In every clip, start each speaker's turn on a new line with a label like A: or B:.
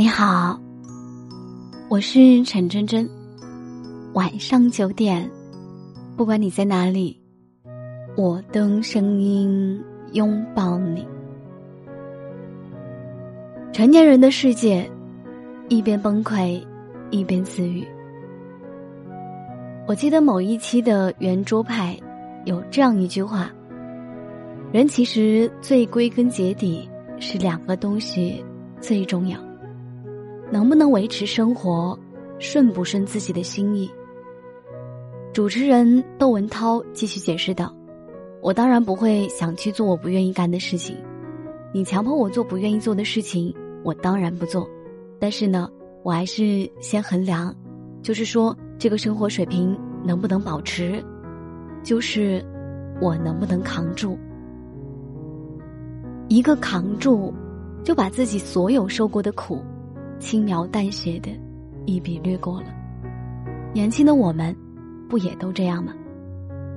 A: 你好，我是陈真真。晚上九点，不管你在哪里，我都用声音拥抱你。成年人的世界，一边崩溃，一边自愈。我记得某一期的圆桌派有这样一句话：人其实最归根结底是两个东西最重要。能不能维持生活，顺不顺自己的心意？主持人窦文涛继续解释道：“我当然不会想去做我不愿意干的事情，你强迫我做不愿意做的事情，我当然不做。但是呢，我还是先衡量，就是说这个生活水平能不能保持，就是我能不能扛住。一个扛住，就把自己所有受过的苦。”轻描淡写的，一笔略过了。年轻的我们，不也都这样吗？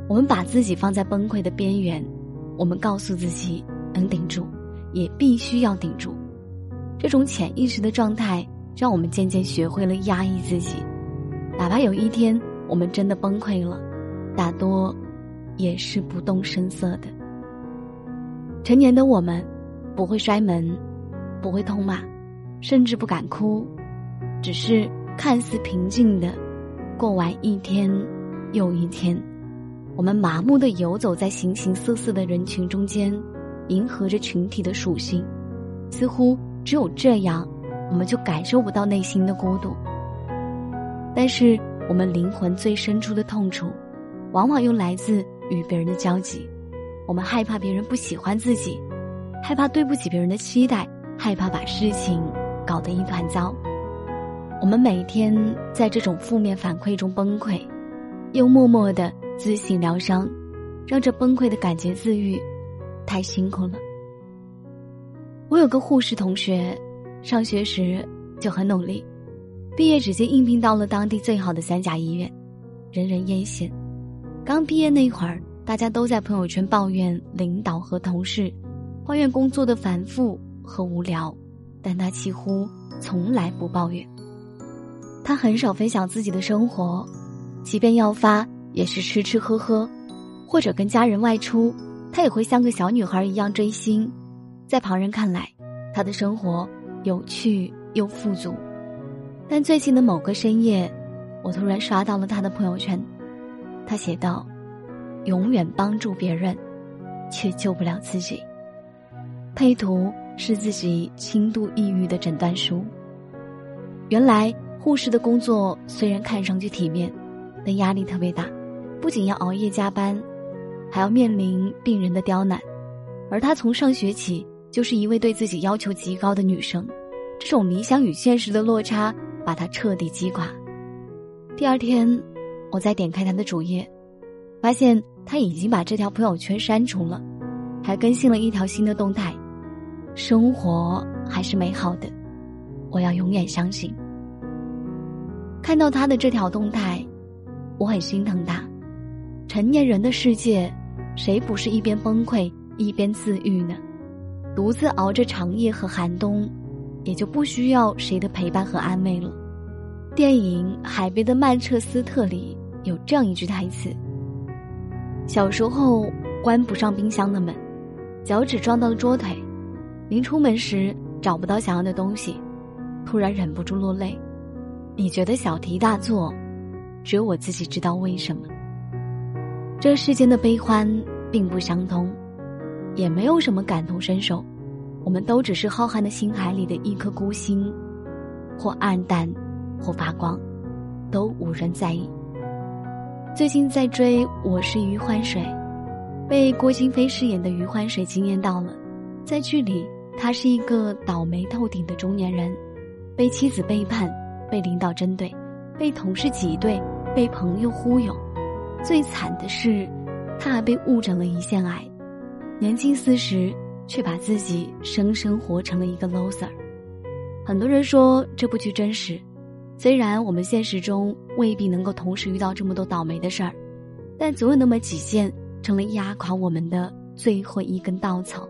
A: 我们把自己放在崩溃的边缘，我们告诉自己能顶住，也必须要顶住。这种潜意识的状态，让我们渐渐学会了压抑自己。哪怕有一天我们真的崩溃了，大多也是不动声色的。成年的我们，不会摔门，不会痛骂。甚至不敢哭，只是看似平静的过完一天又一天。我们麻木的游走在形形色色的人群中间，迎合着群体的属性，似乎只有这样，我们就感受不到内心的孤独。但是，我们灵魂最深处的痛楚，往往又来自与别人的交集。我们害怕别人不喜欢自己，害怕对不起别人的期待，害怕把事情。搞得一团糟，我们每天在这种负面反馈中崩溃，又默默的自行疗伤，让这崩溃的感觉自愈，太辛苦了。我有个护士同学，上学时就很努力，毕业直接应聘到了当地最好的三甲医院，人人艳羡。刚毕业那会儿，大家都在朋友圈抱怨领导和同事，抱怨工作的繁复和无聊。但他几乎从来不抱怨。他很少分享自己的生活，即便要发，也是吃吃喝喝，或者跟家人外出，他也会像个小女孩一样追星。在旁人看来，他的生活有趣又富足。但最近的某个深夜，我突然刷到了他的朋友圈，他写道：“永远帮助别人，却救不了自己。”配图。是自己轻度抑郁的诊断书。原来护士的工作虽然看上去体面，但压力特别大，不仅要熬夜加班，还要面临病人的刁难。而她从上学起就是一位对自己要求极高的女生，这种理想与现实的落差把她彻底击垮。第二天，我再点开她的主页，发现她已经把这条朋友圈删除了，还更新了一条新的动态。生活还是美好的，我要永远相信。看到他的这条动态，我很心疼他。成年人的世界，谁不是一边崩溃一边自愈呢？独自熬着长夜和寒冬，也就不需要谁的陪伴和安慰了。电影《海边的曼彻斯特》里有这样一句台词：“小时候关不上冰箱的门，脚趾撞到了桌腿。”临出门时找不到想要的东西，突然忍不住落泪。你觉得小题大做，只有我自己知道为什么。这世间的悲欢并不相通，也没有什么感同身受。我们都只是浩瀚的星海里的一颗孤星，或暗淡，或发光，都无人在意。最近在追《我是余欢水》，被郭京飞饰演的余欢水惊艳到了，在剧里。他是一个倒霉透顶的中年人，被妻子背叛，被领导针对，被同事挤兑，被朋友忽悠，最惨的是，他还被误诊了胰腺癌。年轻四十，却把自己生生活成了一个 loser。很多人说这部剧真实，虽然我们现实中未必能够同时遇到这么多倒霉的事儿，但总有那么几件成了压垮我们的最后一根稻草。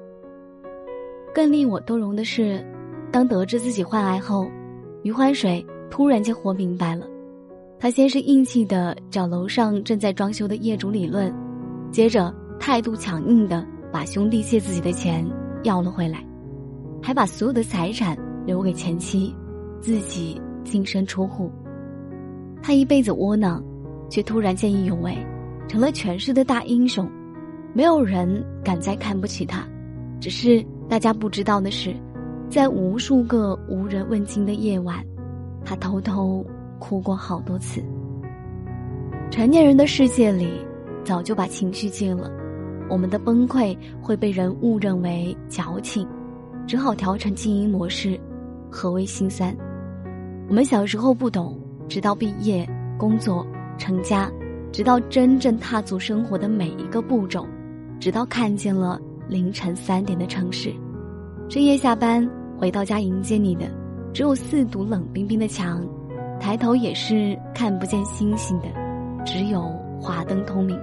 A: 更令我动容的是，当得知自己患癌后，余欢水突然间活明白了，他先是硬气的找楼上正在装修的业主理论，接着态度强硬的把兄弟借自己的钱要了回来，还把所有的财产留给前妻，自己净身出户。他一辈子窝囊，却突然见义勇为，成了全市的大英雄，没有人敢再看不起他。只是大家不知道的是，在无数个无人问津的夜晚，他偷偷哭过好多次。成年人的世界里，早就把情绪戒了，我们的崩溃会被人误认为矫情，只好调成静音模式。何为心酸？我们小时候不懂。直到毕业、工作、成家，直到真正踏足生活的每一个步骤，直到看见了凌晨三点的城市，深夜下班回到家迎接你的，只有四堵冷冰冰的墙，抬头也是看不见星星的，只有华灯通明。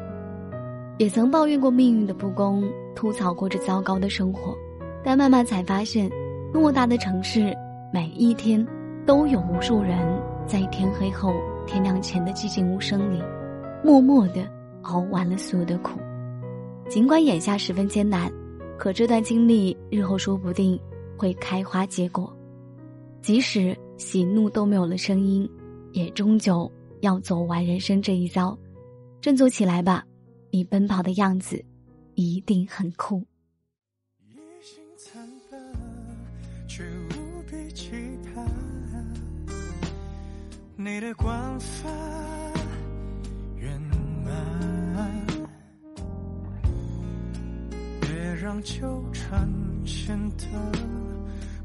A: 也曾抱怨过命运的不公，吐槽过这糟糕的生活，但慢慢才发现，偌大的城市，每一天都有无数人。在天黑后、天亮前的寂静无声里，默默的熬完了所有的苦。尽管眼下十分艰难，可这段经历日后说不定会开花结果。即使喜怒都没有了声音，也终究要走完人生这一遭。振作起来吧，你奔跑的样子一定很酷。
B: 你的光发让纠缠显得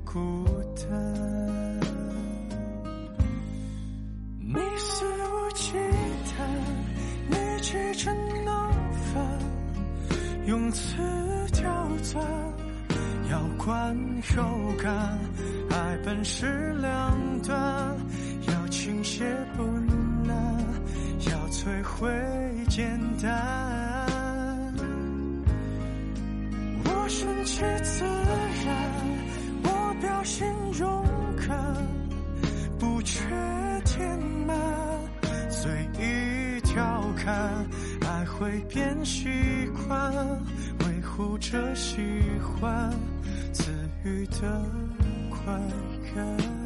B: 孤单。你肆无忌惮，你气成闹翻，用词刁钻，要观又干，爱本是两端。要倾泻不难，要摧毁简单。顺其自然，我表现勇敢，不缺填满，随意调侃，爱会变习惯，维护着喜欢，自愈的快感。